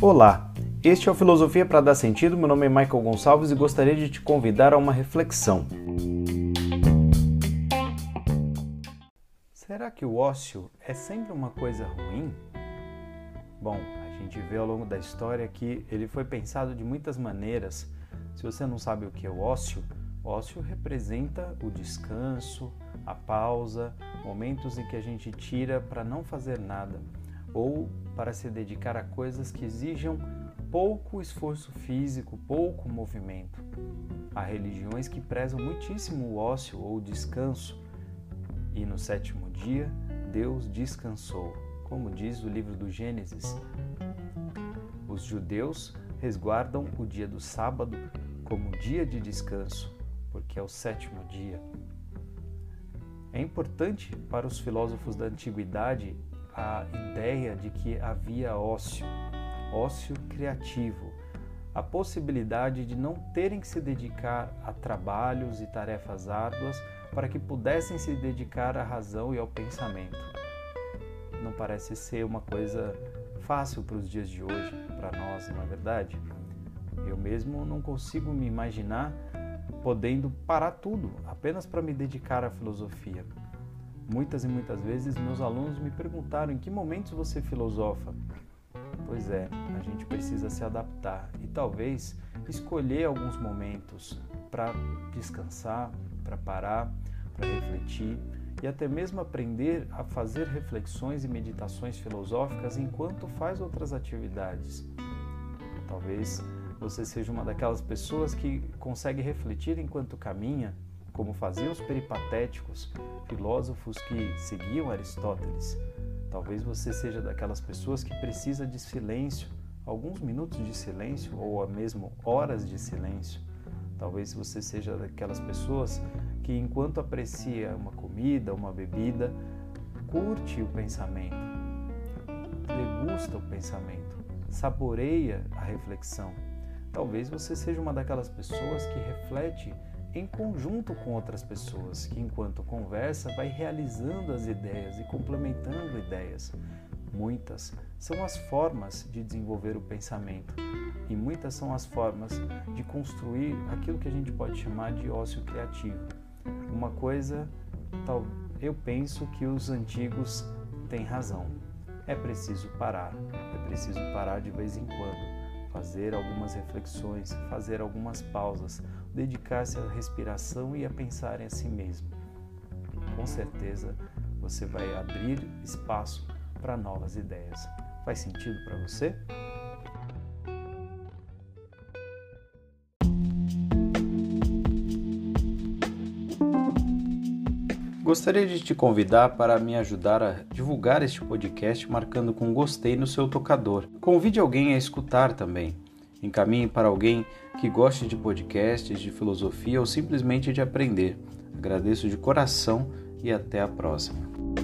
Olá, este é o Filosofia para Dar Sentido. Meu nome é Michael Gonçalves e gostaria de te convidar a uma reflexão. Será que o ócio é sempre uma coisa ruim? Bom, a gente vê ao longo da história que ele foi pensado de muitas maneiras. Se você não sabe o que é o ócio, ócio representa o descanso, a pausa, momentos em que a gente tira para não fazer nada ou para se dedicar a coisas que exijam pouco esforço físico, pouco movimento. Há religiões que prezam muitíssimo o ócio ou o descanso, e no sétimo dia Deus descansou, como diz o livro do Gênesis. Os judeus resguardam o dia do sábado como dia de descanso, porque é o sétimo dia. É importante para os filósofos da antiguidade a ideia de que havia ócio, ócio criativo, a possibilidade de não terem que se dedicar a trabalhos e tarefas árduas para que pudessem se dedicar à razão e ao pensamento. Não parece ser uma coisa fácil para os dias de hoje, para nós, não é verdade? Eu mesmo não consigo me imaginar podendo parar tudo apenas para me dedicar à filosofia. Muitas e muitas vezes meus alunos me perguntaram em que momentos você filosofa. Pois é, a gente precisa se adaptar e talvez escolher alguns momentos para descansar, para parar, para refletir e até mesmo aprender a fazer reflexões e meditações filosóficas enquanto faz outras atividades. Talvez você seja uma daquelas pessoas que consegue refletir enquanto caminha, como faziam os peripatéticos, filósofos que seguiam Aristóteles. Talvez você seja daquelas pessoas que precisa de silêncio, alguns minutos de silêncio ou mesmo horas de silêncio. Talvez você seja daquelas pessoas que, enquanto aprecia uma comida, uma bebida, curte o pensamento, degusta o pensamento, saboreia a reflexão. Talvez você seja uma daquelas pessoas que reflete em conjunto com outras pessoas, que enquanto conversa vai realizando as ideias e complementando ideias. Muitas são as formas de desenvolver o pensamento e muitas são as formas de construir aquilo que a gente pode chamar de ócio criativo. Uma coisa, tal, eu penso que os antigos têm razão. É preciso parar, é preciso parar de vez em quando fazer algumas reflexões, fazer algumas pausas, dedicar-se à respiração e a pensar em si mesmo. Com certeza você vai abrir espaço para novas ideias. Faz sentido para você? Gostaria de te convidar para me ajudar a divulgar este podcast marcando com gostei no seu tocador. Convide alguém a escutar também. Encaminhe para alguém que goste de podcasts, de filosofia ou simplesmente de aprender. Agradeço de coração e até a próxima.